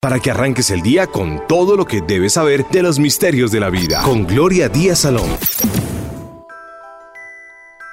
para que arranques el día con todo lo que debes saber de los misterios de la vida. Con Gloria Díaz Salón.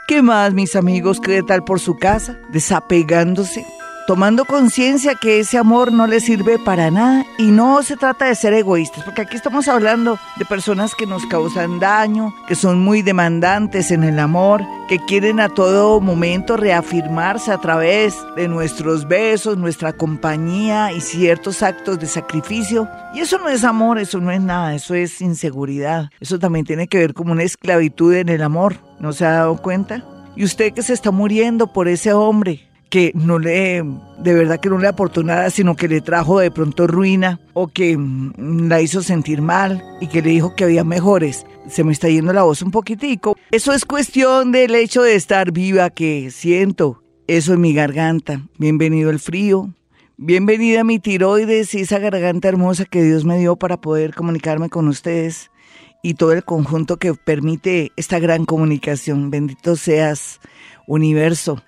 ¿Qué más, mis amigos? ¿Qué tal por su casa? Desapegándose tomando conciencia que ese amor no le sirve para nada y no se trata de ser egoístas, porque aquí estamos hablando de personas que nos causan daño, que son muy demandantes en el amor, que quieren a todo momento reafirmarse a través de nuestros besos, nuestra compañía y ciertos actos de sacrificio. Y eso no es amor, eso no es nada, eso es inseguridad. Eso también tiene que ver con una esclavitud en el amor. ¿No se ha dado cuenta? Y usted que se está muriendo por ese hombre, que no le, de verdad que no le aportó nada, sino que le trajo de pronto ruina o que mm, la hizo sentir mal y que le dijo que había mejores. Se me está yendo la voz un poquitico. Eso es cuestión del hecho de estar viva que siento eso en mi garganta. Bienvenido el frío. Bienvenida mi tiroides y esa garganta hermosa que Dios me dio para poder comunicarme con ustedes y todo el conjunto que permite esta gran comunicación. Bendito seas, universo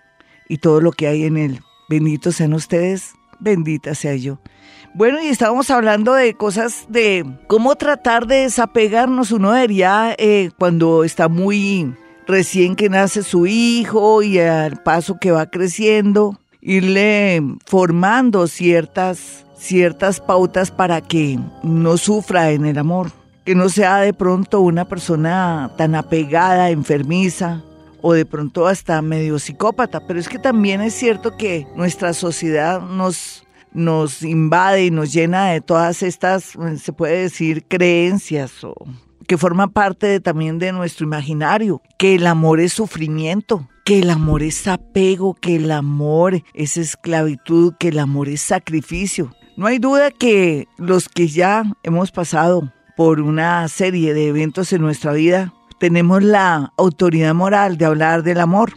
y todo lo que hay en él. Benditos sean ustedes, bendita sea yo. Bueno, y estábamos hablando de cosas de cómo tratar de desapegarnos. Uno debería, eh, cuando está muy recién que nace su hijo y al paso que va creciendo, irle formando ciertas, ciertas pautas para que no sufra en el amor. Que no sea de pronto una persona tan apegada, enfermiza, o de pronto hasta medio psicópata, pero es que también es cierto que nuestra sociedad nos, nos invade y nos llena de todas estas, se puede decir, creencias o que forman parte también de nuestro imaginario, que el amor es sufrimiento, que el amor es apego, que el amor es esclavitud, que el amor es sacrificio. No hay duda que los que ya hemos pasado por una serie de eventos en nuestra vida, tenemos la autoridad moral de hablar del amor.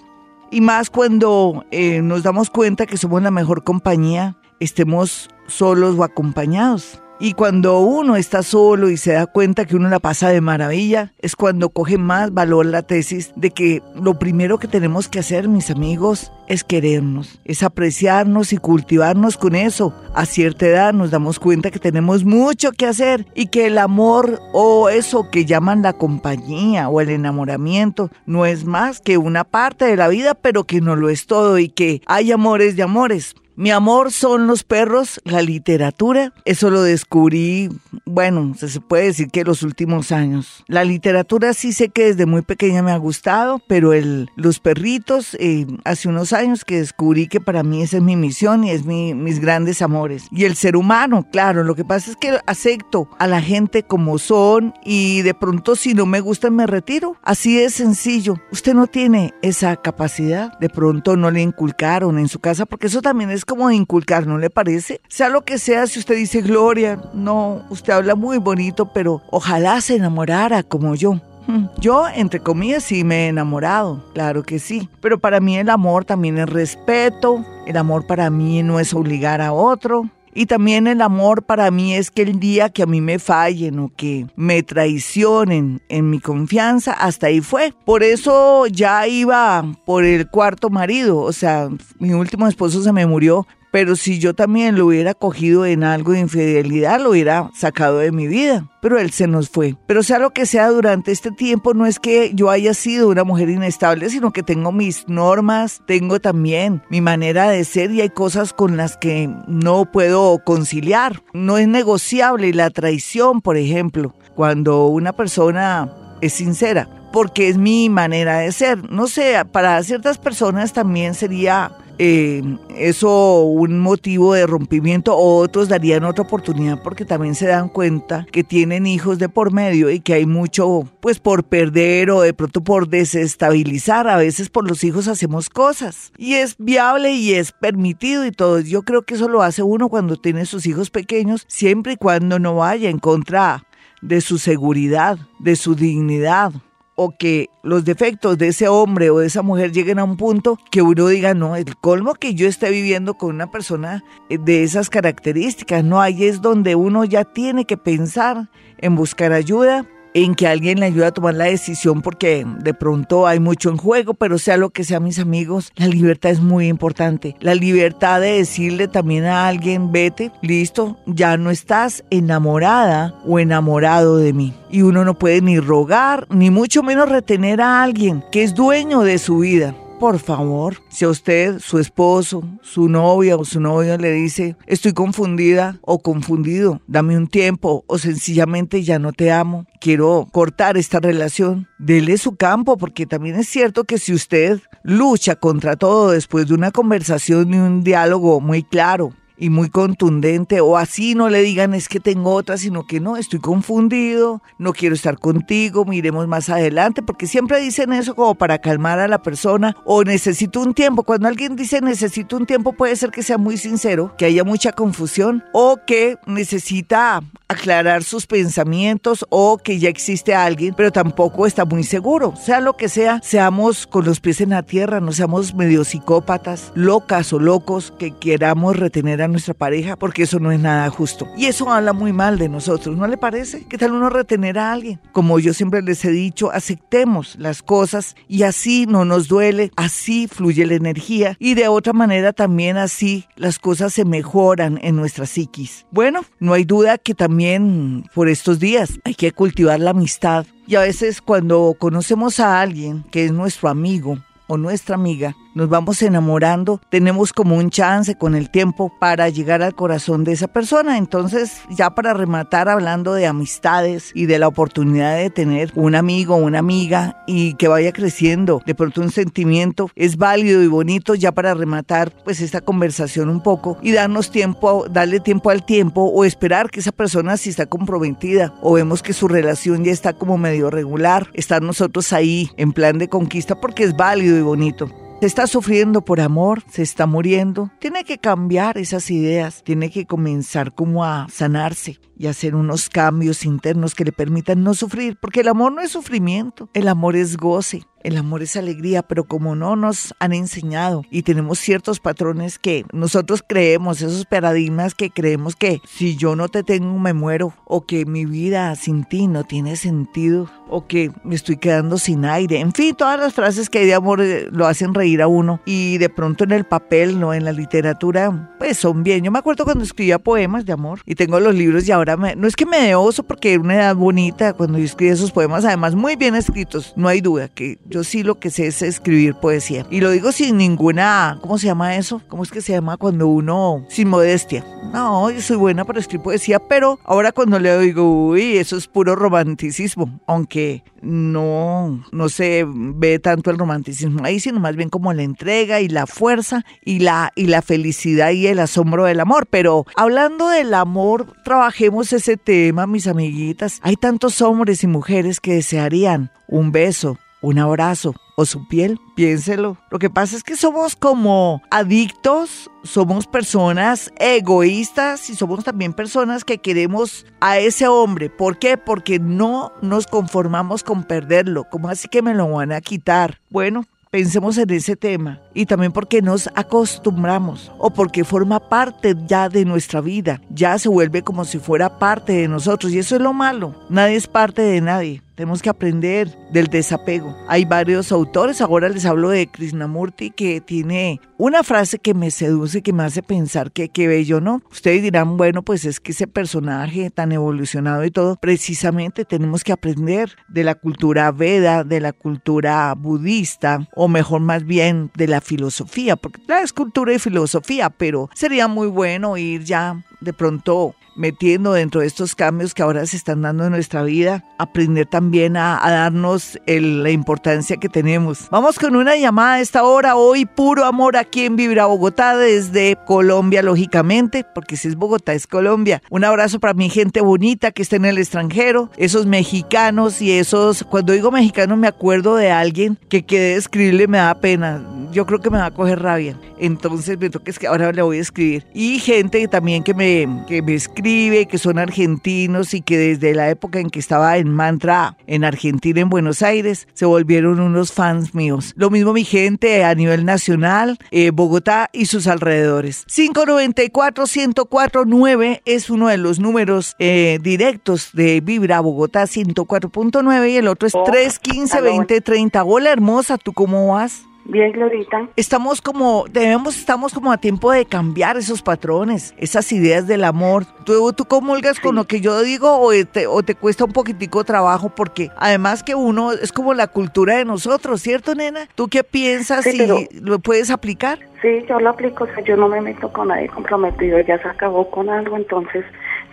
Y más cuando eh, nos damos cuenta que somos la mejor compañía, estemos solos o acompañados. Y cuando uno está solo y se da cuenta que uno la pasa de maravilla, es cuando coge más valor la tesis de que lo primero que tenemos que hacer, mis amigos, es querernos, es apreciarnos y cultivarnos con eso. A cierta edad nos damos cuenta que tenemos mucho que hacer y que el amor o eso que llaman la compañía o el enamoramiento no es más que una parte de la vida, pero que no lo es todo y que hay amores de amores. Mi amor son los perros, la literatura. Eso lo descubrí, bueno, se puede decir que los últimos años. La literatura sí sé que desde muy pequeña me ha gustado, pero los perritos, eh, hace unos años que descubrí que para mí esa es mi misión y es mi, mis grandes amores. Y el ser humano, claro, lo que pasa es que acepto a la gente como son y de pronto si no me gustan me retiro. Así de sencillo. Usted no tiene esa capacidad. De pronto no le inculcaron en su casa porque eso también es como de inculcar, ¿no le parece? Sea lo que sea, si usted dice Gloria, no, usted habla muy bonito, pero ojalá se enamorara como yo. Hmm, yo, entre comillas, sí me he enamorado, claro que sí, pero para mí el amor también es respeto, el amor para mí no es obligar a otro, y también el amor para mí es que el día que a mí me fallen o que me traicionen en mi confianza, hasta ahí fue. Por eso ya iba por el cuarto marido, o sea, mi último esposo se me murió, pero si yo también lo hubiera cogido en algo de infidelidad, lo hubiera sacado de mi vida. Pero él se nos fue. Pero sea lo que sea, durante este tiempo no es que yo haya sido una mujer inestable, sino que tengo mis normas, tengo también mi manera de ser y hay cosas con las que no puedo conciliar. No es negociable la traición, por ejemplo, cuando una persona es sincera porque es mi manera de ser. No sé, para ciertas personas también sería eh, eso un motivo de rompimiento o otros darían otra oportunidad porque también se dan cuenta que tienen hijos de por medio y que hay mucho pues por perder o de pronto por desestabilizar. A veces por los hijos hacemos cosas y es viable y es permitido y todo. Yo creo que eso lo hace uno cuando tiene sus hijos pequeños siempre y cuando no vaya en contra de su seguridad, de su dignidad o que los defectos de ese hombre o de esa mujer lleguen a un punto que uno diga, no, el colmo que yo esté viviendo con una persona eh, de esas características, no, ahí es donde uno ya tiene que pensar en buscar ayuda en que alguien le ayude a tomar la decisión porque de pronto hay mucho en juego, pero sea lo que sea mis amigos, la libertad es muy importante. La libertad de decirle también a alguien, vete, listo, ya no estás enamorada o enamorado de mí. Y uno no puede ni rogar, ni mucho menos retener a alguien que es dueño de su vida por favor, si a usted, su esposo, su novia o su novio le dice, estoy confundida o confundido, dame un tiempo o sencillamente ya no te amo, quiero cortar esta relación, dele su campo porque también es cierto que si usted lucha contra todo después de una conversación y un diálogo muy claro, y muy contundente, o así no le digan es que tengo otra, sino que no, estoy confundido, no quiero estar contigo, miremos más adelante, porque siempre dicen eso como para calmar a la persona, o necesito un tiempo. Cuando alguien dice necesito un tiempo, puede ser que sea muy sincero, que haya mucha confusión, o que necesita aclarar sus pensamientos, o que ya existe alguien, pero tampoco está muy seguro. Sea lo que sea, seamos con los pies en la tierra, no seamos medio psicópatas, locas o locos que queramos retener a nuestra pareja, porque eso no es nada justo. Y eso habla muy mal de nosotros, ¿no le parece? ¿Qué tal uno retener a alguien? Como yo siempre les he dicho, aceptemos las cosas y así no nos duele, así fluye la energía y de otra manera también así las cosas se mejoran en nuestra psiquis. Bueno, no hay duda que también por estos días hay que cultivar la amistad y a veces cuando conocemos a alguien que es nuestro amigo nuestra amiga, nos vamos enamorando, tenemos como un chance con el tiempo para llegar al corazón de esa persona. Entonces, ya para rematar hablando de amistades y de la oportunidad de tener un amigo una amiga y que vaya creciendo, de pronto un sentimiento es válido y bonito ya para rematar pues esta conversación un poco y darnos tiempo, darle tiempo al tiempo o esperar que esa persona si está comprometida o vemos que su relación ya está como medio regular, estar nosotros ahí en plan de conquista porque es válido y bonito se está sufriendo por amor, se está muriendo. Tiene que cambiar esas ideas, tiene que comenzar como a sanarse y hacer unos cambios internos que le permitan no sufrir, porque el amor no es sufrimiento, el amor es goce. El amor es alegría, pero como no nos han enseñado y tenemos ciertos patrones que nosotros creemos, esos paradigmas que creemos que si yo no te tengo me muero o que mi vida sin ti no tiene sentido o que me estoy quedando sin aire. En fin, todas las frases que hay de amor eh, lo hacen reír a uno y de pronto en el papel, no en la literatura, pues son bien. Yo me acuerdo cuando escribía poemas de amor y tengo los libros y ahora me, no es que me dé oso porque era una edad bonita cuando yo escribía esos poemas, además muy bien escritos, no hay duda que yo sí lo que sé es escribir poesía. Y lo digo sin ninguna, ¿cómo se llama eso? ¿Cómo es que se llama cuando uno, sin modestia? No, yo soy buena para escribir poesía, pero ahora cuando le digo, uy, eso es puro romanticismo, aunque no, no se ve tanto el romanticismo ahí, sino más bien como la entrega y la fuerza y la, y la felicidad y el asombro del amor. Pero hablando del amor, trabajemos ese tema, mis amiguitas. Hay tantos hombres y mujeres que desearían un beso, un abrazo o su piel, piénselo. Lo que pasa es que somos como adictos, somos personas egoístas y somos también personas que queremos a ese hombre. ¿Por qué? Porque no nos conformamos con perderlo. ¿Cómo así que me lo van a quitar? Bueno, Pensemos en ese tema y también porque nos acostumbramos o porque forma parte ya de nuestra vida, ya se vuelve como si fuera parte de nosotros y eso es lo malo, nadie es parte de nadie. Tenemos que aprender del desapego. Hay varios autores, ahora les hablo de Krishnamurti, que tiene una frase que me seduce, que me hace pensar que qué bello, ¿no? Ustedes dirán, bueno, pues es que ese personaje tan evolucionado y todo, precisamente tenemos que aprender de la cultura veda, de la cultura budista, o mejor más bien de la filosofía, porque la es cultura y filosofía, pero sería muy bueno ir ya de pronto metiendo dentro de estos cambios que ahora se están dando en nuestra vida, aprender también a, darnos la importancia que tenemos. Vamos con una llamada a esta hora, hoy puro amor aquí en Vibra Bogotá, desde Colombia, lógicamente, porque si es Bogotá es Colombia. Un abrazo para mi gente bonita que está en el extranjero, esos mexicanos y esos, cuando digo mexicanos me acuerdo de alguien que quede escribirle me da pena yo creo que me va a coger rabia. Entonces me toca es que ahora le voy a escribir. Y gente también que me, que me escribe, que son argentinos y que desde la época en que estaba en Mantra, en Argentina, en Buenos Aires, se volvieron unos fans míos. Lo mismo mi gente a nivel nacional, eh, Bogotá y sus alrededores. 594-1049 es uno de los números eh, directos de Vibra Bogotá 104.9 y el otro es 315-2030. Hola hermosa, ¿tú cómo vas? Bien, Glorita. Estamos como, debemos, estamos como a tiempo de cambiar esos patrones, esas ideas del amor. ¿Tú, tú comulgas con lo que yo digo o te, o te cuesta un poquitico trabajo? Porque además que uno es como la cultura de nosotros, ¿cierto, nena? ¿Tú qué piensas y lo puedes aplicar? Sí, yo lo aplico, o sea, yo no me meto con nadie comprometido, ya se acabó con algo, entonces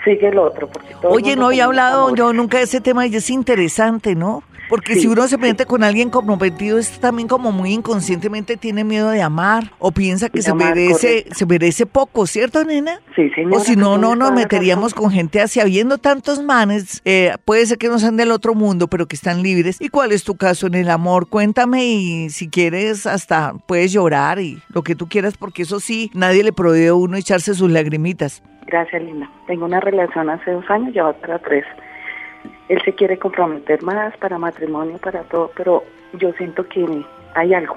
sigue el otro. Porque Oye, no había hablado yo nunca de ese tema y es interesante, ¿no? Porque si uno se mete con alguien comprometido, es también como muy inconscientemente tiene miedo de amar o piensa que se merece se merece poco, ¿cierto, nena? Sí, señora. O si no, no nos meteríamos con gente así, habiendo tantos manes, eh, puede ser que no sean del otro mundo, pero que están libres. ¿Y cuál es tu caso en el amor? Cuéntame y si quieres hasta puedes llorar y lo que tú quieras, porque eso sí, nadie le prohíbe a uno echarse sus lagrimitas. Gracias, Lina. Tengo una relación hace dos años, ya va para tres él se quiere comprometer más para matrimonio, para todo, pero yo siento que hay algo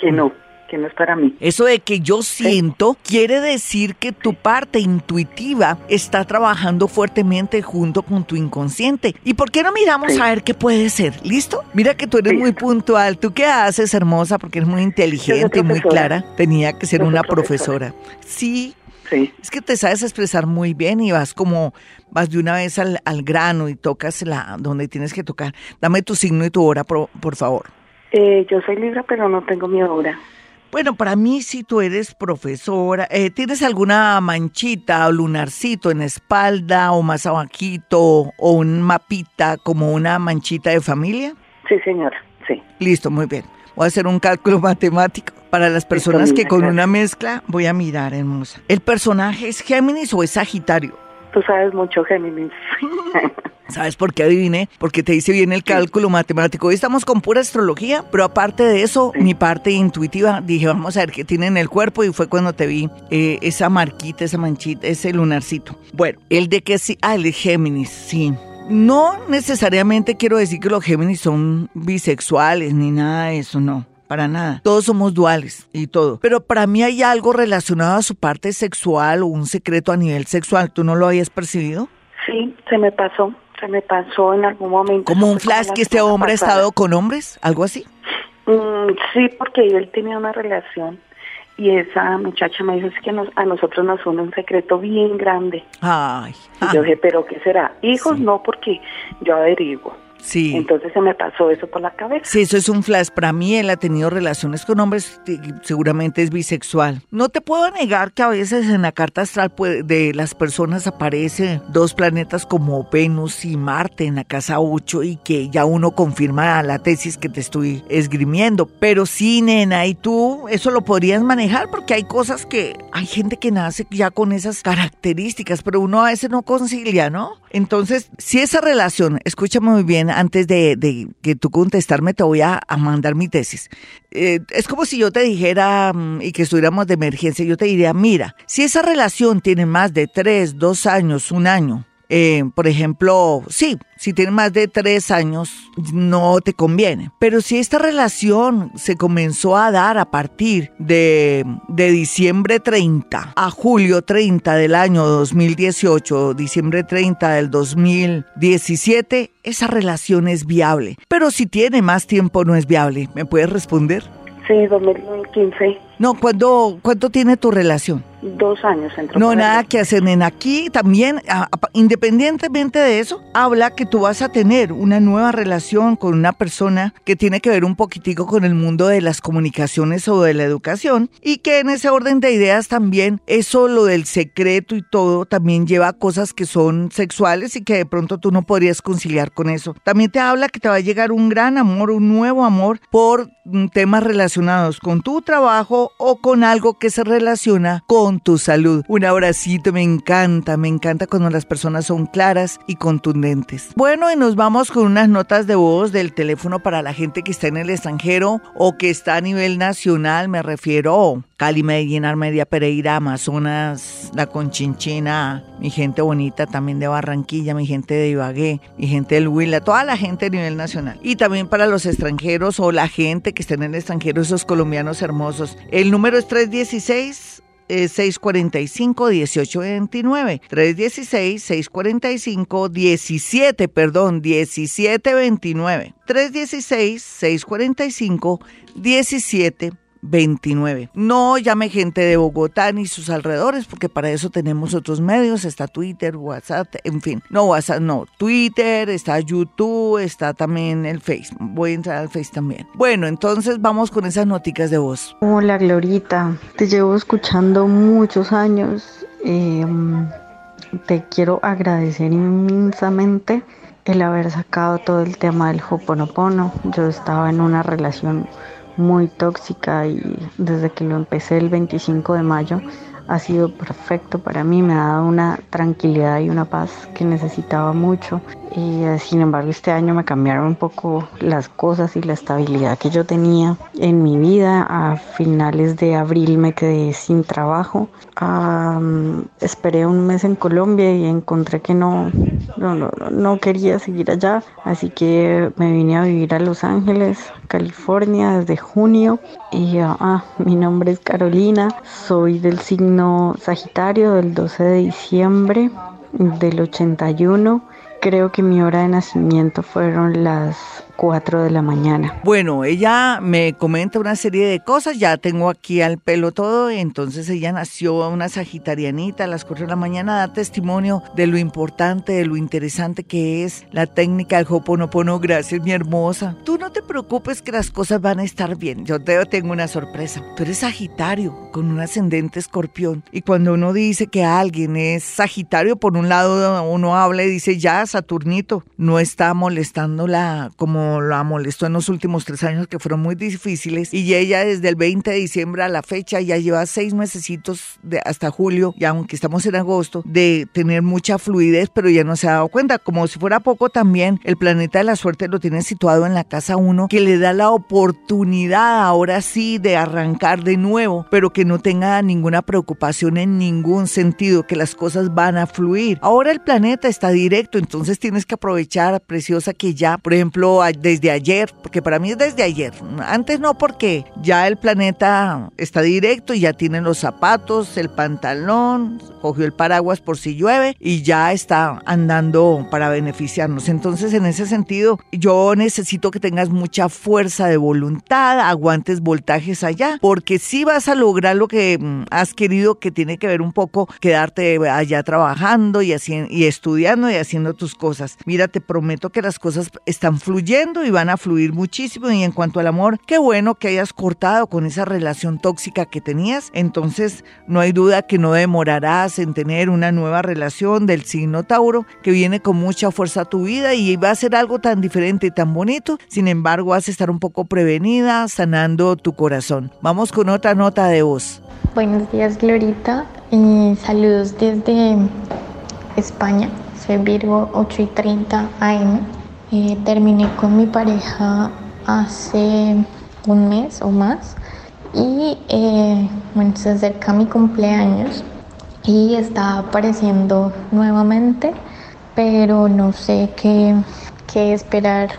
que no, que no es para mí. Eso de que yo siento quiere decir que tu parte intuitiva está trabajando fuertemente junto con tu inconsciente. ¿Y por qué no miramos a ver qué puede ser? ¿Listo? Mira que tú eres muy puntual. ¿Tú qué haces, hermosa? Porque eres muy inteligente y muy clara. Tenía que ser una profesora. Sí, es que te sabes expresar muy bien y vas como, vas de una vez al, grano y tocas la donde tienes que tocar. Dame tu signo y tu hora, por, favor. Eh, yo soy Libra, pero no tengo mi hora. Bueno, para mí, si tú eres profesora, eh, ¿tienes alguna manchita o lunarcito en espalda o más abajito o un mapita como una manchita de familia? Sí, señora, sí. Listo, muy bien. Voy a hacer un cálculo matemático para las personas que con una mezcla voy a mirar, hermosa. ¿El personaje es Géminis o es Sagitario? Tú sabes mucho Géminis. ¿Sabes por qué adiviné? Porque te hice bien el cálculo matemático. Hoy estamos con pura astrología, pero aparte de eso, mi parte intuitiva, dije, vamos a ver qué tiene en el cuerpo y fue cuando te vi eh, esa marquita, esa manchita, ese lunarcito. Bueno, el de que sí, ah, el de Géminis, sí. No necesariamente quiero decir que los Géminis son bisexuales ni nada de eso, no. Para nada. Todos somos duales y todo. Pero para mí hay algo relacionado a su parte sexual o un secreto a nivel sexual. ¿Tú no lo habías percibido? Sí, se me pasó. Se me pasó en algún momento. ¿Como un flash que este hombre ha estado con hombres? ¿Algo así? Mm, sí, porque él tenía una relación y esa muchacha me dijo es que a nosotros nos une un secreto bien grande. Ay. Y yo dije, ¿pero qué será? Hijos no, porque yo averiguo. Sí. Entonces se me pasó eso por la cabeza. Sí, eso es un flash. Para mí él ha tenido relaciones con hombres, seguramente es bisexual. No te puedo negar que a veces en la carta astral de las personas aparecen dos planetas como Venus y Marte en la casa 8 y que ya uno confirma la tesis que te estoy esgrimiendo. Pero sí, nena, y tú eso lo podrías manejar porque hay cosas que hay gente que nace ya con esas características, pero uno a veces no concilia, ¿no? Entonces, si esa relación, escúchame muy bien, antes de, que tú contestarme, te voy a, mandar mi tesis. Eh, es como si yo te dijera mm, y que estuviéramos de emergencia, yo te diría, mira, si esa relación tiene más de tres, dos años, un año, eh, por ejemplo, sí, si tienes más de tres años, no te conviene. Pero si esta relación se comenzó a dar a partir de, de diciembre 30 a julio 30 del año 2018, diciembre 30 del 2017, esa relación es viable. Pero si tiene más tiempo, no es viable. ¿Me puedes responder? Sí, 2015. No, ¿cuándo, ¿cuánto tiene tu relación? dos años. No, nada que hacer, en Aquí también, independientemente de eso, habla que tú vas a tener una nueva relación con una persona que tiene que ver un poquitico con el mundo de las comunicaciones o de la educación y que en ese orden de ideas también eso, lo del secreto y todo, también lleva cosas que son sexuales y que de pronto tú no podrías conciliar con eso. También te habla que te va a llegar un gran amor, un nuevo amor por mm, temas relacionados con tu trabajo o con algo que se relaciona con tu salud. Un abracito, me encanta, me encanta cuando las personas son claras y contundentes. Bueno, y nos vamos con unas notas de voz del teléfono para la gente que está en el extranjero o que está a nivel nacional, me refiero Cali, Medellín, Armedia, Pereira, Amazonas, La Conchinchina, mi gente bonita también de Barranquilla, mi gente de Ibagué, mi gente del Huila, toda la gente a nivel nacional. Y también para los extranjeros o la gente que está en el extranjero, esos colombianos hermosos. El número es 316. 645-1829. 316-645-17, perdón, 1729. 316-645-1729. 29. No llame gente de Bogotá ni sus alrededores, porque para eso tenemos otros medios, está Twitter, WhatsApp, en fin. No, WhatsApp, no, Twitter, está YouTube, está también el Face. Voy a entrar al Face también. Bueno, entonces vamos con esas noticas de voz. Hola, Glorita. Te llevo escuchando muchos años. Em, te quiero agradecer inmensamente el haber sacado todo el tema del Hoponopono. Yo estaba en una relación muy tóxica y desde que lo empecé el 25 de mayo ha sido perfecto para mí, me ha dado una tranquilidad y una paz que necesitaba mucho y eh, sin embargo este año me cambiaron un poco las cosas y la estabilidad que yo tenía en mi vida. A finales de abril me quedé sin trabajo. esperé un mes en Colombia y encontré que no, no, no, no quería seguir allá, así que me vine a vivir a Los Ángeles, California desde junio y ah, mi nombre es Carolina, soy del signo Sagitario del 12 de diciembre del 81 creo que mi hora de nacimiento fueron las 4 de la mañana. Bueno, ella me comenta una serie de cosas, ya tengo aquí al pelo todo, entonces ella nació una sagitarianita a las 4 de la mañana, da testimonio de lo importante, de lo interesante que es la técnica del Hoponopono. Gracias, mi hermosa. Tú no te preocupes que las cosas van a estar bien. Yo te tengo una sorpresa. Tú eres sagitario con un ascendente escorpión y cuando uno dice que alguien es sagitario, por un lado uno habla y dice, ya, Saturnito, no está molestándola como la molestó en los últimos tres años que fueron muy difíciles y ella desde el 20 de diciembre a la fecha ya lleva seis mesecitos de hasta julio, y aunque estamos en agosto, de tener mucha fluidez, pero ya no se ha dado cuenta. Como si fuera poco también, el planeta de la suerte lo tiene situado en la casa 1, que le da la oportunidad ahora sí de arrancar de nuevo, pero que no tenga ninguna preocupación en ningún sentido, que las cosas van a fluir. Ahora el planeta está directo, entonces tienes que aprovechar, preciosa, que ya, por ejemplo, desde ayer, porque para mí es desde ayer. Antes no, porque ya el planeta está directo y ya tiene los zapatos, el pantalón, cogió el paraguas por si llueve y ya está andando para beneficiarnos. Entonces, en ese sentido, yo necesito que tengas mucha fuerza de voluntad, aguantes voltajes allá, porque si vas a lograr lo que mm, has querido, que tiene que ver un poco quedarte allá trabajando y, y estudiando y haciendo tus cosas. Mira, te prometo que las cosas están fluyendo y van a fluir muchísimo. Y en cuanto al amor, qué bueno que hayas cortado con esa relación tóxica que tenías. Entonces, no hay duda que no demorarás en tener una nueva relación del signo Tauro que viene con mucha fuerza a tu vida y va a ser algo tan diferente y tan bonito. Sin embargo, vas a estar un poco prevenida, sanando tu corazón. Vamos con otra nota de voz. Buenos días, Glorita. y saludos desde España. Soy Virgo 8 y 30 AM. Eh, terminé con mi pareja hace un mes o más y eh, bueno, se acerca mi cumpleaños y está apareciendo nuevamente, pero no sé qué, qué esperar,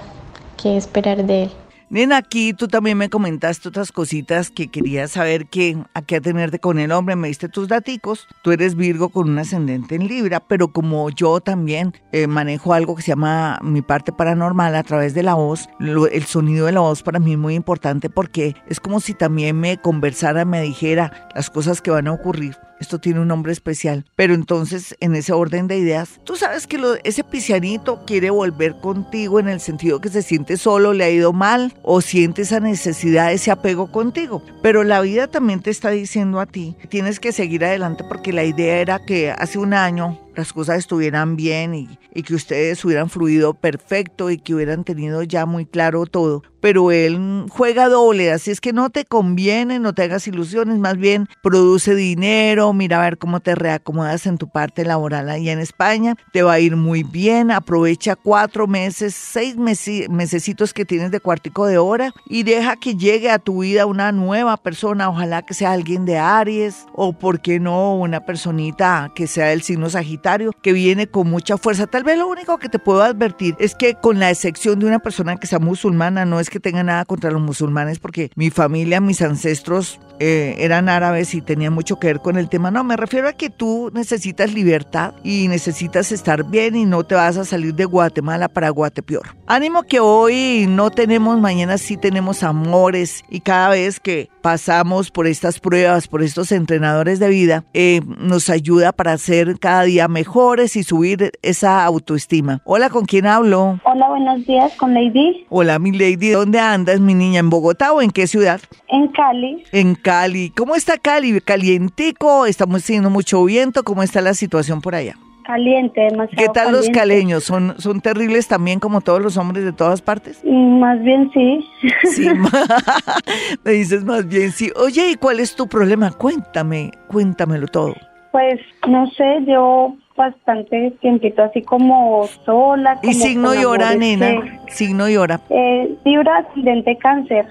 qué esperar de él. Nena, aquí tú también me comentaste otras cositas que querías saber que, a qué atenerte con el hombre. Me diste tus daticos. Tú eres Virgo con un ascendente en Libra, pero como yo también eh, manejo algo que se llama mi parte paranormal a través de la voz, el sonido de la voz para mí es muy importante porque es como si también me conversara, me dijera las cosas que van a ocurrir esto tiene un nombre especial. Pero entonces, en ese orden de ideas, tú sabes que ese pisianito quiere volver contigo en el sentido que se siente solo, le ha ido mal o siente esa necesidad, ese apego contigo. Pero la vida también te está diciendo a ti, tienes que seguir adelante porque la idea era que hace un año las cosas estuvieran bien y, que ustedes hubieran fluido perfecto y que hubieran tenido ya muy claro todo. Pero él juega doble, así es que no te conviene, no te hagas ilusiones, más bien produce dinero, mira a ver cómo te reacomodas en tu parte laboral ahí en España, te va a ir muy bien, aprovecha cuatro meses, seis meses, mesecitos que tienes de cuartico de hora y deja que llegue a tu vida una nueva persona, ojalá que sea alguien de Aries o por qué no una personita que sea del signo Sagitario, que viene con mucha fuerza. Tal vez lo único que te puedo advertir es que con la excepción de una persona que sea musulmana, no es que tenga nada contra los musulmanes porque mi familia, mis ancestros eh, eran árabes y tenían mucho que ver con el tema. No, me refiero a que tú necesitas libertad y necesitas estar bien y no te vas a salir de Guatemala para Guatepeor. Ánimo que hoy no tenemos, mañana sí tenemos amores y cada vez que pasamos por estas pruebas, por estos entrenadores de vida, eh, nos ayuda para ser cada día mejores y subir esa autoestima. Hola, ¿con quién hablo? Hola, buenos días, con Lady. Hola, mi Lady, ¿dónde andas, mi niña? ¿En Bogotá o en qué ciudad? En Cali. En Cali. ¿Cómo está Cali? ¿Calientico? ¿Estamos teniendo mucho viento? ¿Cómo está la situación por allá? Caliente, demasiado ¿Qué tal los caleños? ¿Son, ¿Son terribles también como todos los hombres de todas partes? Mm, Más bien sí. Sí, me dices más bien sí. Oye, ¿y cuál es tu problema? Cuéntame, cuéntamelo todo. Pues no sé, yo bastante tiempito así como sola. Y signo amores nena. Signo y hora. Eh, Libra ascendente cáncer.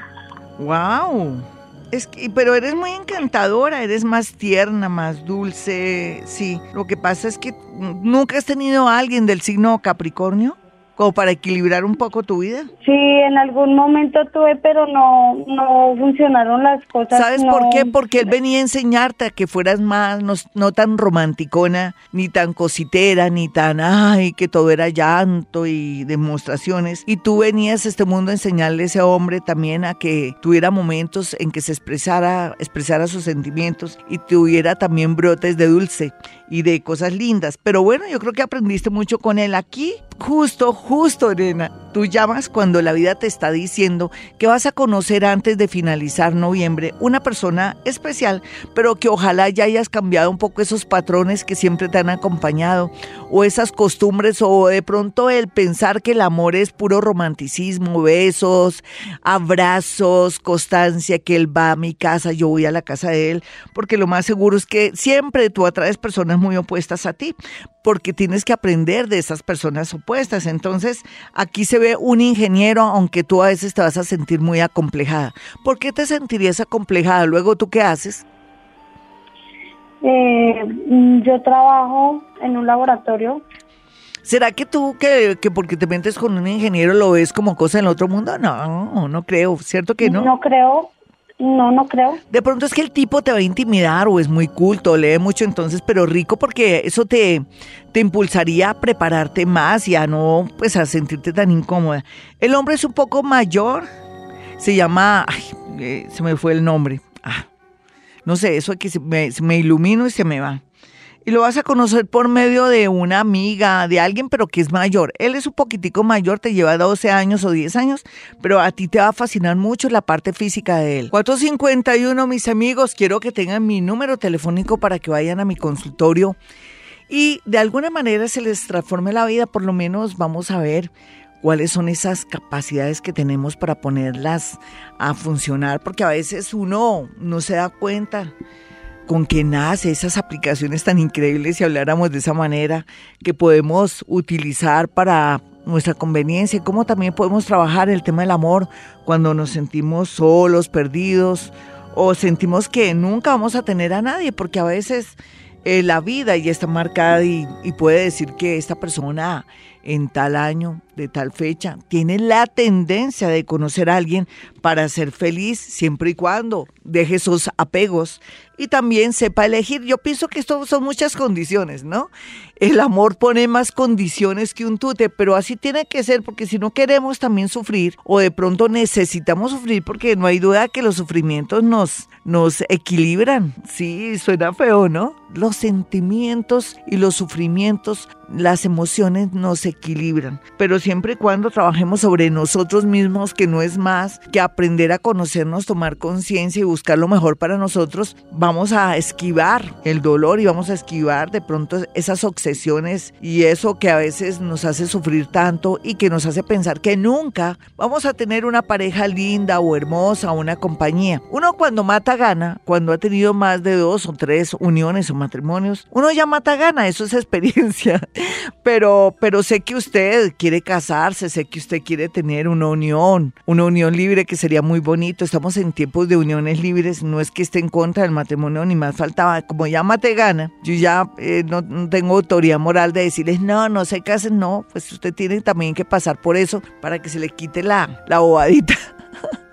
Wow. Es que, pero eres muy encantadora, eres más tierna, más dulce. Sí, lo que pasa es que nunca has tenido a alguien del signo Capricornio como para equilibrar un poco tu vida. Sí, en algún momento tuve, pero no, no funcionaron las cosas. ¿Sabes no- por qué? Porque él venía a enseñarte a que fueras más, no, no tan romanticona, ni tan cositera, ni tan, ay, que todo era llanto y demostraciones. Y tú venías a este mundo a enseñarle a ese hombre también a que tuviera momentos en que se expresara, expresara sus sentimientos y tuviera también brotes de dulce y de cosas lindas. Pero bueno, yo creo que aprendiste mucho con él aquí. Justo, justo, Elena. Tú llamas cuando la vida te está diciendo que vas a conocer antes de finalizar noviembre una persona especial, pero que ojalá ya hayas cambiado un poco esos patrones que siempre te han acompañado, o esas costumbres, o de pronto el pensar que el amor es puro romanticismo, besos, abrazos, constancia, que él va a mi casa, yo voy a la casa de él, porque lo más seguro es que siempre tú atraes personas muy opuestas a ti, porque tienes que aprender de esas personas opuestas. Entonces, aquí se ve un ingeniero, aunque tú a veces te vas a sentir muy acomplejada. ¿Por qué te sentirías acomplejada? Luego, ¿tú qué haces? Eh, mm, yo trabajo en un laboratorio. ¿Será que tú, que, que porque te metes con un ingeniero, lo ves como cosa en el otro mundo? No, no creo, ¿cierto que no? No creo, no, no creo. De pronto es que el tipo te va a intimidar o es muy culto, lee mucho entonces, pero rico porque eso te, te impulsaría a prepararte más y a no, pues a sentirte tan incómoda. El hombre es un poco mayor, se llama, ay, eh, se me fue el nombre, ah, no sé, eso que se me, se me ilumino y se me va. Y lo vas a conocer por medio de una amiga, de alguien, pero que es mayor. Él es un poquitico mayor, te lleva 12 años o 10 años, pero a ti te va a fascinar mucho la parte física de él. 451, mis amigos, quiero que tengan mi número telefónico para que vayan a mi consultorio y de alguna manera se les transforme la vida, por lo menos vamos a ver cuáles son esas capacidades que tenemos para ponerlas a funcionar, porque a veces uno no se da cuenta con qué nace esas aplicaciones tan increíbles, si habláramos de esa manera, que podemos utilizar para nuestra conveniencia y cómo también podemos trabajar el tema del amor cuando nos sentimos solos, perdidos o sentimos que nunca vamos a tener a nadie, porque a veces eh, la vida ya está marcada y, y puede decir que esta persona en tal año, de tal fecha, tiene la tendencia de conocer a alguien para ser feliz siempre y cuando deje esos apegos y también sepa elegir. Yo pienso que esto son muchas condiciones, ¿no? El amor pone más condiciones que un tute, pero así tiene que ser porque si no queremos también sufrir o de pronto necesitamos sufrir porque no hay duda que los sufrimientos nos, nos equilibran. Sí, suena feo, ¿no? Los sentimientos y los sufrimientos las emociones nos equilibran, pero siempre y cuando trabajemos sobre nosotros mismos, que no es más que aprender a conocernos, tomar conciencia y buscar lo mejor para nosotros, vamos a esquivar el dolor y vamos a esquivar de pronto esas obsesiones y eso que a veces nos hace sufrir tanto y que nos hace pensar que nunca vamos a tener una pareja linda o hermosa una compañía. Uno cuando mata gana, cuando ha tenido más de dos o tres uniones o matrimonios, uno ya mata gana, eso es experiencia. Pero, pero sé que usted quiere casarse, sé que usted quiere tener una unión, una unión libre que sería muy bonito. Estamos en tiempos de uniones libres, no es que esté en contra del matrimonio ni más faltaba. Como ya mate gana, yo ya eh, no, tengo autoridad moral de decirles no, no se casen, no, pues usted tiene también que pasar por eso para que se le quite la, la bobadita.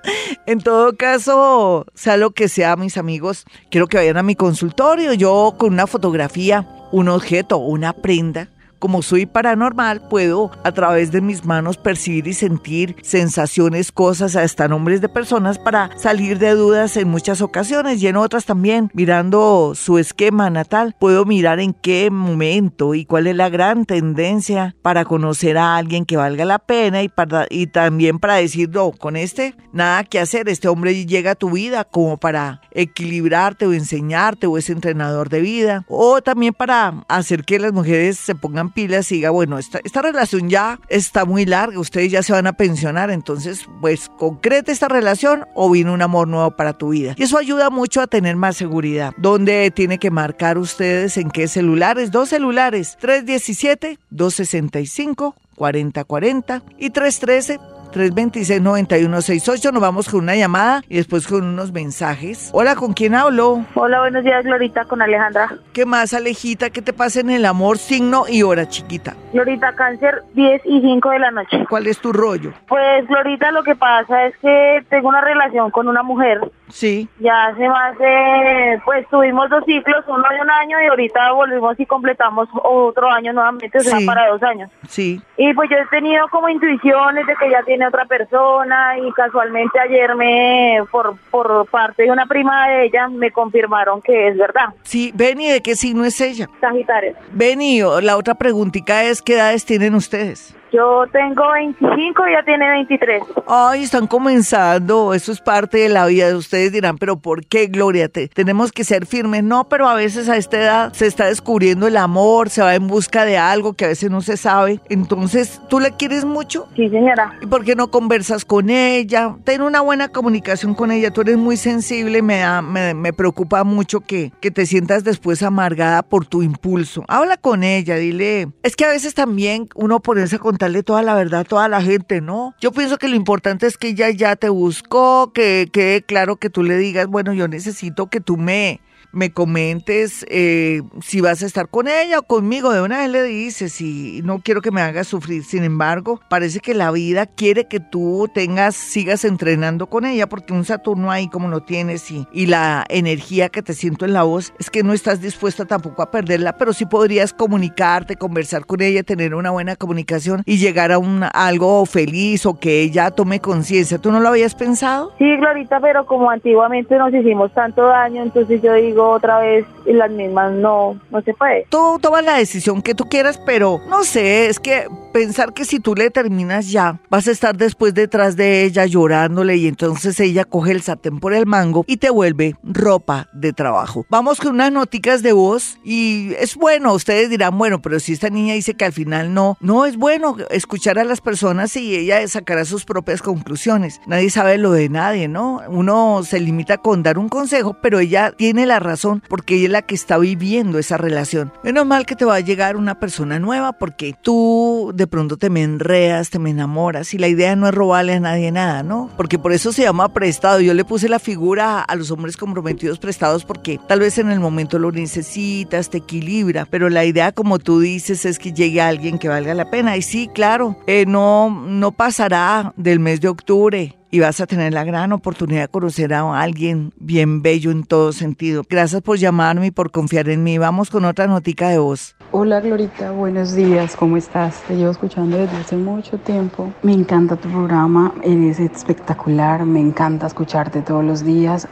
En todo caso, sea lo que sea, mis amigos, quiero que vayan a mi consultorio. Yo con una fotografía, un objeto, una prenda, como soy paranormal, puedo a través de mis manos percibir y sentir sensaciones, cosas, hasta nombres de personas para salir de dudas en muchas ocasiones y en otras también. Mirando su esquema natal, puedo mirar en qué momento y cuál es la gran tendencia para conocer a alguien que valga la pena y, para, y también para decir, no, con este nada que hacer, este hombre llega a tu vida como para equilibrarte o enseñarte o es entrenador de vida o también para hacer que las mujeres se pongan pilas y diga, bueno, esta, esta relación ya está muy larga, ustedes ya se van a pensionar, entonces pues concreta esta relación o viene un amor nuevo para tu vida. Y eso ayuda mucho a tener más seguridad. ¿Dónde tiene que marcar ustedes en qué celulares? Dos celulares, 317, 265. 4040 y 313 326-9168. Nos vamos con una llamada y después con unos mensajes. Hola, ¿con quién hablo? Hola, buenos días, Glorita, con Alejandra. ¿Qué más, Alejita? ¿Qué te pasa en el amor, signo y hora, chiquita? Glorita, cáncer, 10 y 5 de la noche. ¿Cuál es tu rollo? Pues, Glorita, lo que pasa es que tengo una relación con una mujer. Sí. Ya hace más de, pues tuvimos dos ciclos, uno de un año y ahorita volvimos y completamos otro año nuevamente, o sea, para dos años. Sí. Y pues yo he tenido como intuiciones de que ya tiene otra persona y casualmente ayer me, por, por parte de una prima de ella, me confirmaron que es verdad. Sí, Beni, ¿de qué signo es ella? Sagitario. Beni, la otra preguntita es, ¿qué edades tienen ustedes? Yo tengo 25 y ella tiene 23. Ay, están comenzando. Eso es parte de la vida. Ustedes dirán, pero ¿por qué, Gloria? Te, tenemos que ser firmes. No, pero a veces a esta edad se está descubriendo el amor, se va en busca de algo que a veces no se sabe. Entonces, ¿tú la quieres mucho? Sí, señora. ¿Y por qué no conversas con ella? Ten una buena comunicación con ella. Tú eres muy sensible. Me, da, me, me preocupa mucho que, que te sientas después amargada por tu impulso. Habla con ella, dile. Es que a veces también uno ponerse con contarle toda la verdad a toda la gente, ¿no? Yo pienso que lo importante es que ella ya te buscó, que quede claro que tú le digas, bueno, yo necesito que tú me me comentes eh, si vas a estar con ella o conmigo. De una vez le dices, y no quiero que me hagas sufrir. Sin embargo, parece que la vida quiere que tú tengas, sigas entrenando con ella, porque un Saturno ahí como lo tienes y, y la energía que te siento en la voz es que no estás dispuesta tampoco a perderla, pero sí podrías comunicarte, conversar con ella, tener una buena comunicación y llegar a un algo feliz o que ella tome conciencia. ¿Tú no lo habías pensado? Sí, Glorita, pero como antiguamente nos hicimos tanto daño, entonces yo digo, otra vez y las mismas no, no se puede. Tú tomas la decisión que tú quieras, pero no sé, es que pensar que si tú le terminas ya, vas a estar después detrás de ella llorándole y entonces ella coge el sartén por el mango y te vuelve ropa de trabajo. Vamos con unas noticas de voz y es bueno, ustedes dirán, bueno, pero si esta niña dice que al final no, no es bueno escuchar a las personas y ella sacará sus propias conclusiones. Nadie sabe lo de nadie, ¿no? Uno se limita con dar un consejo, pero ella tiene la razón porque ella es la que está viviendo esa relación. Menos mal que te va a llegar una persona nueva porque tú de pronto te me enreas, te me enamoras y la idea no es robarle a nadie nada, ¿no? Porque por eso se llama prestado. Yo le puse la figura a los hombres comprometidos prestados porque tal vez en el momento lo necesitas, te equilibra, pero la idea como tú dices es que llegue alguien que valga la pena. Y sí, claro, eh, no, no pasará del mes de octubre y vas a tener la gran oportunidad de conocer a alguien bien bello en todo sentido. Gracias por llamarme y por confiar en mí. Vamos con otra notica de voz. Hola Glorita, buenos días, ¿cómo estás? Te llevo escuchando desde hace mucho tiempo. Me encanta tu programa, eres espectacular, me encanta escucharte todos los días.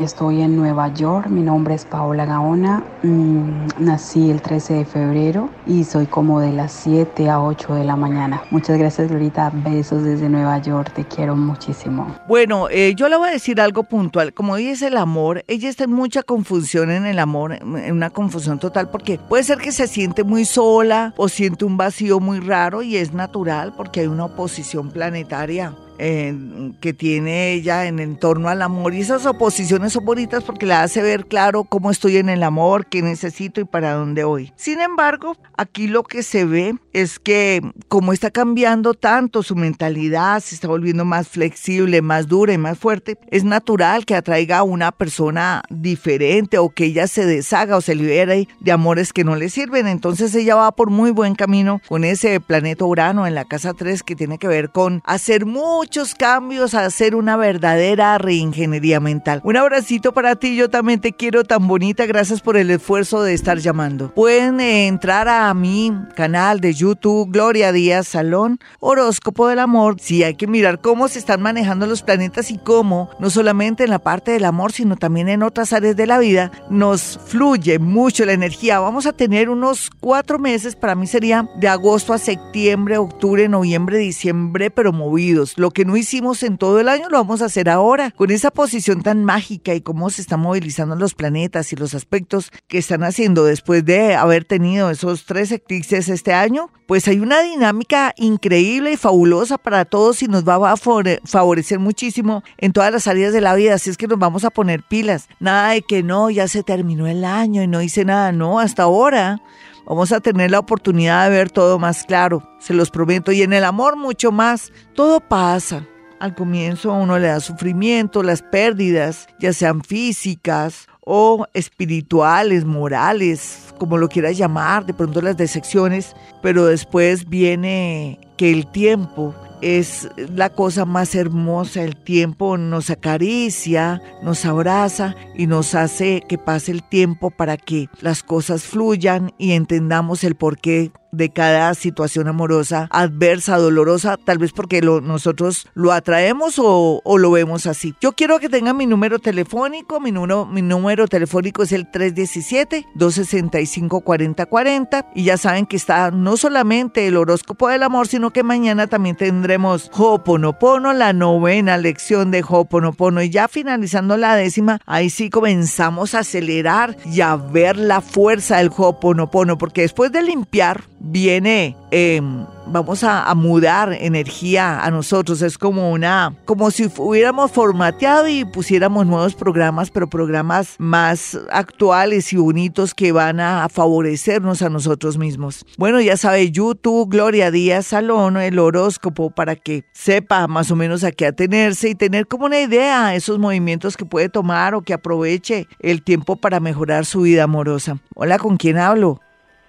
estoy en Nueva York, mi nombre es Paola Gaona, mm, nací el 13 de febrero y soy como de las 7 a 8 de la mañana. Muchas gracias Glorita, besos desde Nueva York, te quiero muchísimo. Bueno, eh, yo le voy a decir algo puntual, como dice el amor, ella está en mucha confusión en el amor, en una confusión total, porque puede ser que se siente muy sola o siente un vacío muy raro y es natural porque hay una oposición planetaria que tiene ella en entorno al amor. Y esas oposiciones son bonitas porque le hace ver claro cómo estoy en el amor, qué necesito y para dónde voy. Sin embargo, aquí lo que se ve es que como está cambiando tanto su mentalidad, se está volviendo más flexible, más dura y más fuerte, es natural que atraiga a una persona diferente o que ella se deshaga o se libere de amores que no le sirven. Entonces ella va por muy buen camino con ese planeta Urano en la casa 3 que tiene que ver con hacer mucho muchos cambios a hacer una verdadera reingeniería mental. Un abracito para ti, yo también te quiero tan bonita, gracias por el esfuerzo de estar llamando. Pueden eh, entrar a mi canal de YouTube, Gloria Díaz Salón, Horóscopo del Amor. Sí, hay que mirar cómo se están manejando los planetas y cómo, no solamente en la parte del amor, sino también en otras áreas de la vida, nos fluye mucho la energía. Vamos a tener unos cuatro meses, para mí sería de agosto a septiembre, octubre, noviembre, diciembre, pero movidos. Lo que no hicimos en todo el año lo vamos a hacer ahora, con esa posición tan mágica y cómo se están movilizando los planetas y los aspectos que están haciendo después de haber tenido esos tres eclipses este año, pues hay una dinámica increíble y fabulosa para todos y nos va a favorecer muchísimo en todas las áreas de la vida, así es que nos vamos a poner pilas. Nada de que no, ya se terminó el año y no hice nada, no, hasta ahora Vamos a tener la oportunidad de ver todo más claro, se los prometo. Y en el amor mucho más. Todo pasa. Al comienzo a uno le da sufrimiento, las pérdidas, ya sean físicas o espirituales, morales, como lo quieras llamar, de pronto las decepciones, pero después viene que el tiempo es la cosa más hermosa, el tiempo nos acaricia, nos abraza y nos hace que pase el tiempo para que las cosas fluyan y entendamos el porqué de cada situación amorosa adversa, dolorosa, tal vez porque lo, nosotros lo atraemos o, lo vemos así. Yo quiero que tengan mi número telefónico, mi número, mi número telefónico es el 317-265-4040 y ya saben que está no solamente el horóscopo del amor, sino que mañana también tendremos Hoponopono, la novena lección de Hoponopono y ya finalizando la décima, ahí sí comenzamos a acelerar y a ver la fuerza del Hoponopono, porque después de limpiar, viene, em, vamos a, mudar energía a nosotros. Es como una, como si hubiéramos formateado y pusiéramos nuevos programas, pero programas más actuales y bonitos que van a, favorecernos a nosotros mismos. Bueno, ya sabe, YouTube, Gloria Díaz Salón, el horóscopo, para que sepa más o menos a qué atenerse y tener como una idea esos movimientos que puede tomar o que aproveche el tiempo para mejorar su vida amorosa. Hola, ¿con quién hablo?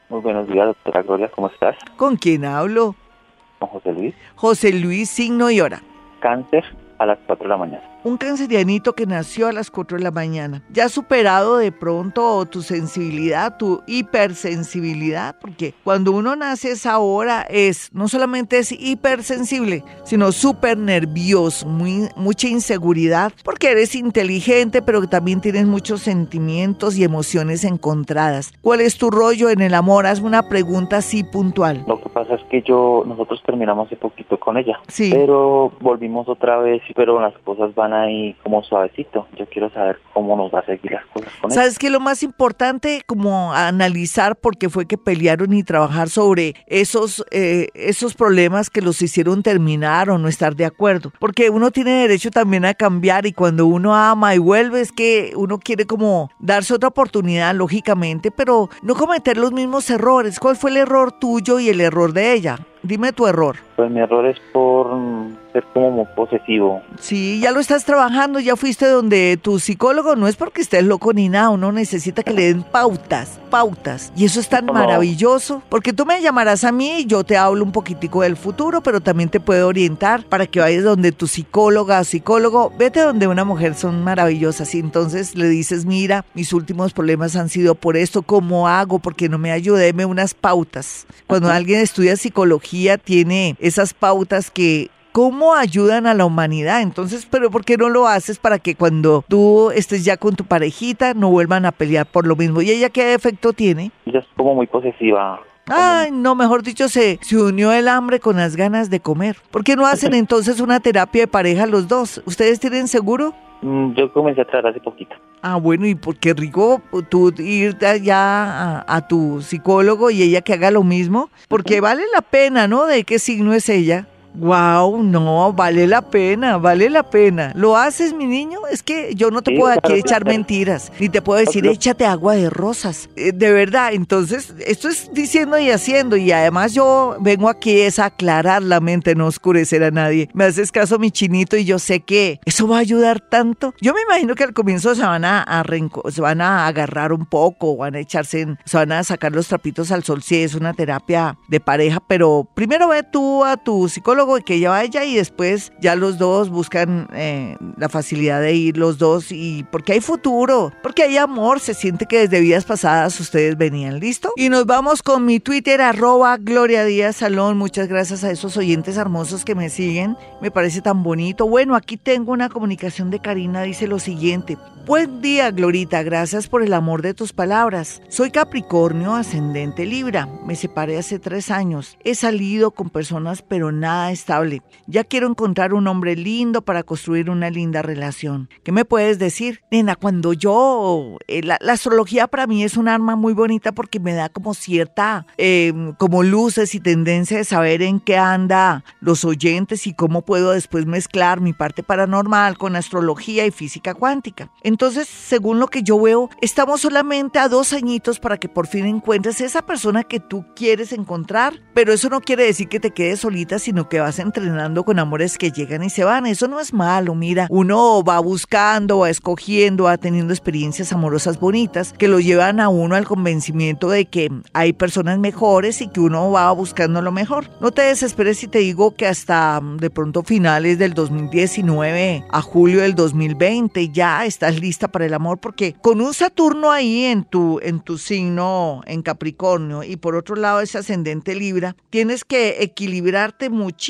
Muy buenos días, doctora Gloria, ¿cómo estás? ¿Con quién hablo? Con José Luis. José Luis, signo y hora. Cáncer a las 4 de la mañana un cancerianito que nació a las 4 de la mañana. ¿Ya has superado de pronto tu sensibilidad, tu hipersensibilidad? Porque cuando uno nace esa hora es, no solamente es hipersensible, sino súper nervioso, muy, mucha inseguridad, porque eres inteligente, pero también tienes muchos sentimientos y emociones encontradas. ¿Cuál es tu rollo en el amor? Hazme una pregunta así puntual. Lo que pasa es que yo, nosotros terminamos hace poquito con ella, sí. pero volvimos otra vez, pero las cosas van ahí como suavecito. Yo quiero saber cómo nos va a seguir las cosas con ¿Sabes qué? Lo más importante como analizar por qué fue que pelearon y trabajar sobre esos, eh, esos problemas que los hicieron terminar o no estar de acuerdo. Porque uno tiene derecho también a cambiar y cuando uno ama y vuelve es que uno quiere como darse otra oportunidad, lógicamente, pero no cometer los mismos errores. ¿Cuál fue el error tuyo y el error de ella? Dime tu error. Pues mi error es por ser como posesivo. Sí, ya lo estás trabajando, ya fuiste donde tu psicólogo, no es porque estés loco ni nada, uno necesita que le den pautas, pautas. Y eso es tan maravilloso, porque tú me llamarás a mí y yo te hablo un poquitico del futuro, pero también te puedo orientar para que vayas donde tu psicóloga, psicólogo, vete donde una mujer son maravillosas y entonces le dices, mira, mis últimos problemas han sido por esto, ¿cómo hago? Porque no me ayude, deme unas pautas. Cuando alguien estudia psicología tiene esas pautas que cómo ayudan a la humanidad. Entonces, pero ¿por qué no lo haces para que cuando tú estés ya con tu parejita no vuelvan a pelear por lo mismo? ¿Y ella qué efecto tiene? Ella es como muy posesiva. Ay, no, mejor dicho, se, se unió el hambre con las ganas de comer. ¿Por qué no hacen entonces una terapia de pareja los dos? ¿Ustedes tienen seguro? Mm, Yo comencé a tratar hace poquito. Ah, bueno, y por qué rico tú ir ya a, a tu psicólogo y ella que haga lo mismo, porque vale la pena, ¿no? ¿De qué signo es ella? Wow, no, vale la pena, vale la pena. ¿Lo haces, mi niño? Es que yo no te Sí, puedo aquí claro, echar claro. mentiras, ni te puedo decir, Claro. échate agua de rosas. Eh, de verdad, entonces, esto es diciendo y haciendo, y además yo vengo aquí es a aclarar la mente, no oscurecer a nadie. Me haces caso, mi chinito, y yo sé que eso va a ayudar tanto. Yo me imagino que al comienzo se van a, a se van a agarrar un poco, van a echarse, en- se van a sacar los trapitos al sol si es una terapia de pareja, pero primero ve tú a tu psicólogo y que ella vaya y después ya los dos buscan eh, la facilidad de ir los dos y porque hay futuro, porque hay amor, se siente que desde vidas pasadas ustedes venían, ¿listo? Y nos vamos con mi Twitter arroba Gloria Díaz Salón, muchas gracias a esos oyentes hermosos que me siguen, me parece tan bonito. Bueno, aquí tengo una comunicación de Karina, dice lo siguiente. Buen día, Glorita. Gracias por el amor de tus palabras. Soy Capricornio, ascendente Libra. Me separé hace tres años. He salido con personas, pero nada estable. Ya quiero encontrar un hombre lindo para construir una linda relación. ¿Qué me puedes decir? Nena, cuando yo... eh, la, la astrología para mí es un arma muy bonita porque me da como cierta... eh, como luces y tendencia de saber en qué anda los oyentes y cómo puedo después mezclar mi parte paranormal con astrología y física cuántica. Entonces, según lo que yo veo, estamos solamente a dos añitos para que por fin encuentres esa persona que tú quieres encontrar, pero eso no quiere decir que te quedes solita, sino que vas entrenando con amores que llegan y se van. Eso no es malo, mira, uno va buscando, va escogiendo, va teniendo experiencias amorosas bonitas que lo llevan a uno al convencimiento de que hay personas mejores y que uno va buscando lo mejor. No te desesperes si te digo que hasta mm, de pronto finales del 2019 a julio del 2020 ya estás lista para el amor porque con un Saturno ahí en tu en tu signo en Capricornio y por otro lado ese ascendente Libra, tienes que equilibrarte muchísimo.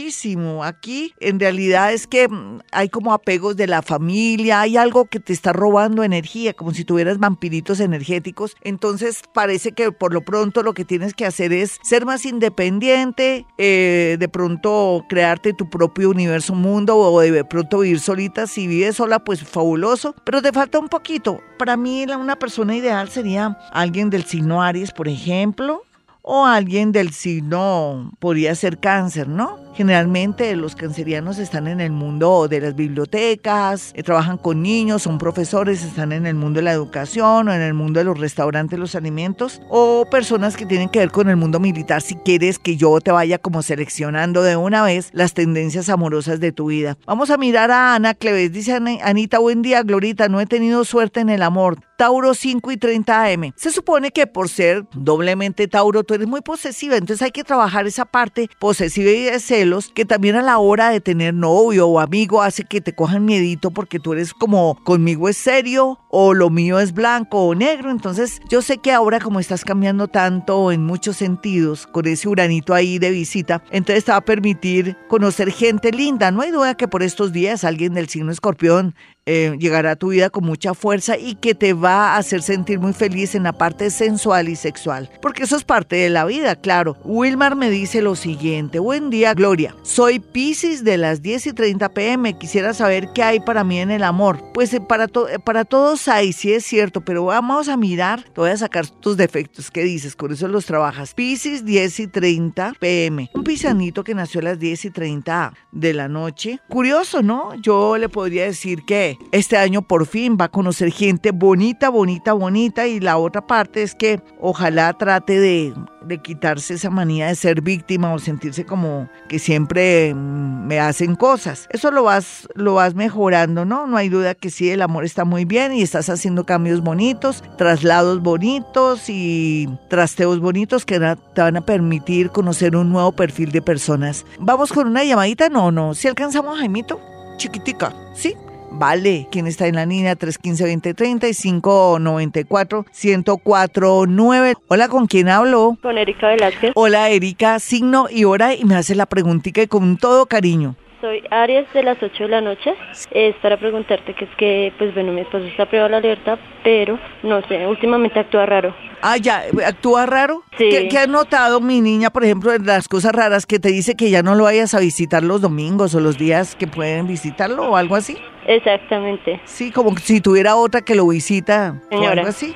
Aquí en realidad es que mm, hay como apegos de la familia, hay algo que te está robando energía, como si tuvieras vampiritos energéticos. Entonces parece que por lo pronto lo que tienes que hacer es ser más independiente, eh, de pronto crearte tu propio universo mundo o de pronto vivir solita. Si vives sola, pues fabuloso, pero te falta un poquito. Para mí una persona ideal sería alguien del signo Aries, por ejemplo, o alguien del signo, podría ser cáncer, ¿no? Generalmente los cancerianos están en el mundo de las bibliotecas, eh, trabajan con niños, son profesores, están en el mundo de la educación o en el mundo de los restaurantes, los alimentos, o personas que tienen que ver con el mundo militar, si quieres que yo te vaya como seleccionando de una vez las tendencias amorosas de tu vida. Vamos a mirar a Ana Cleves, dice Anita, buen día, Glorita, no he tenido suerte en el amor. Tauro 5 y 30 AM. Se supone que por ser doblemente Tauro, tú eres muy posesiva, entonces hay que trabajar esa parte posesiva y de celos que también a la hora de tener novio o amigo hace que te cojan miedito porque tú eres como conmigo es serio o lo mío es blanco o negro. Entonces yo sé que ahora como estás cambiando tanto en muchos sentidos con ese uranito ahí de visita, entonces te va a permitir conocer gente linda. No hay duda que por estos días alguien del signo escorpión eh, llegará a tu vida con mucha fuerza y que te va a hacer sentir muy feliz en la parte sensual y sexual. Porque eso es parte de la vida, claro. Wilmar me dice lo siguiente. Buen día, Gloria. Soy Pisces de las 10 y 30 pm. Quisiera saber qué hay para mí en el amor. Pues eh, para, to- eh, para todos hay, sí es cierto, pero vamos a mirar. Te voy a sacar tus defectos. ¿Qué dices? Con eso los trabajas. Pisces 10 y 30 pm. Un pisanito que nació a las 10 y 30 de la noche. Curioso, ¿no? Yo le podría decir que este año por fin va a conocer gente bonita, bonita, bonita y la otra parte es que ojalá trate de, de quitarse esa manía de ser víctima o sentirse como que siempre mm, me hacen cosas. Eso lo vas, lo vas mejorando, ¿no? No hay duda que sí, el amor está muy bien y estás haciendo cambios bonitos, traslados bonitos y trasteos bonitos que te van a permitir conocer un nuevo perfil de personas. Vamos con una llamadita, no, no, si alcanzamos a Jaimito, chiquitica, ¿sí? Vale, ¿quién está en la línea? 315-2030 y 594-1049. Hola, ¿con quién hablo? Con Erika Velázquez. Hola, Erika, signo y hora y me hace la preguntita y con todo cariño. Soy Aries de las 8 de la noche. Es para preguntarte que es que, pues bueno, mi esposo está privado de la libertad, pero no sé, últimamente actúa raro. Ah, ya, ¿actúa raro? Sí. ¿Qué, has notado, mi niña, por ejemplo, en las cosas raras que te dice que ya no lo vayas a visitar los domingos o los días que pueden visitarlo o algo así? Exactamente. Sí, como si tuviera otra que lo visita Señora. o algo así.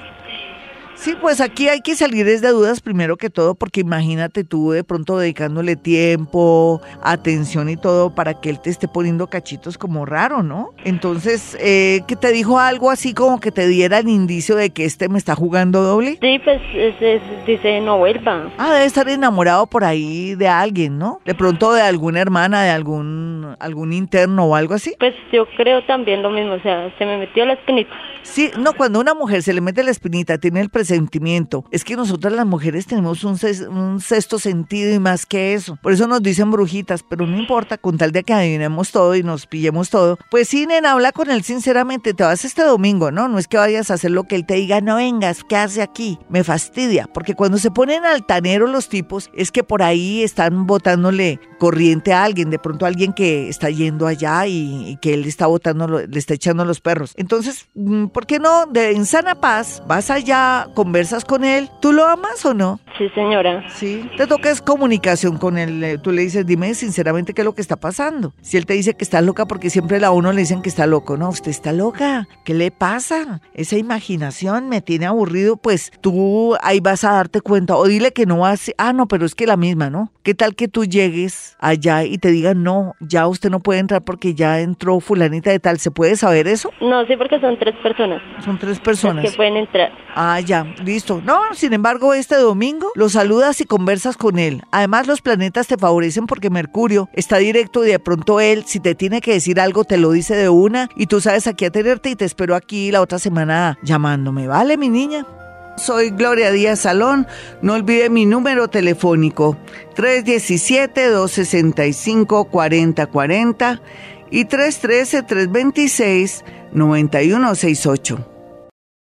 Sí, pues aquí hay que salir desde dudas primero que todo, porque imagínate tú de pronto dedicándole tiempo, atención y todo para que él te esté poniendo cachitos como raro, ¿no? Entonces, eh, que te dijo algo así como que te diera el indicio de que este me está jugando doble. Sí, pues es- es- dice no vuelva. Ah, debe estar enamorado por ahí de alguien, ¿no? De pronto de alguna hermana, de algún algún interno o algo así. Pues yo creo también lo mismo, o sea, se me metió la espinita. Sí, no, cuando una mujer se le mete la espinita, tiene el presentimiento. Es que nosotras las mujeres tenemos un, un sexto sentido y más que eso. Por eso nos dicen brujitas, pero no importa, con tal de que adivinemos todo y nos pillemos todo. Pues sí, nena, habla con él sinceramente. Te vas este domingo, ¿no? No es que vayas a hacer lo que él te diga, no vengas, ¿qué hace aquí? Me fastidia, porque cuando se ponen altaneros los tipos, es que por ahí están botándole corriente a alguien, de pronto a alguien que está yendo allá y, y que él está botando, le está echando los perros. Entonces, mm, ¿por qué no? De, en sana paz, vas allá, conversas con él. ¿Tú lo amas o no? Sí, señora. Sí. Te toca es comunicación con él. eh, Tú le dices, dime sinceramente qué es lo que está pasando. Si él te dice que está loca, porque siempre a uno le dicen que está loco. No, usted está loca. ¿Qué le pasa? Esa imaginación me tiene aburrido. Pues tú ahí vas a darte cuenta. O dile que no vas. Ah, no, pero es que la misma, ¿no? ¿Qué tal que tú llegues allá y te digan, no, ya usted no puede entrar porque ya entró fulanita de tal? ¿Se puede saber eso? No, sí, porque son tres personas Son tres las personas. que pueden entrar. Ah, ya, listo. No, sin embargo, este domingo lo saludas y conversas con él. Además, los planetas te favorecen porque Mercurio está directo y de pronto él, si te tiene que decir algo, te lo dice de una y tú sabes aquí a tenerte y te espero aquí la otra semana llamándome, ¿vale, mi niña? Soy Gloria Díaz Salón. No olvide mi número telefónico 317-265-4040 y 313-326-9168.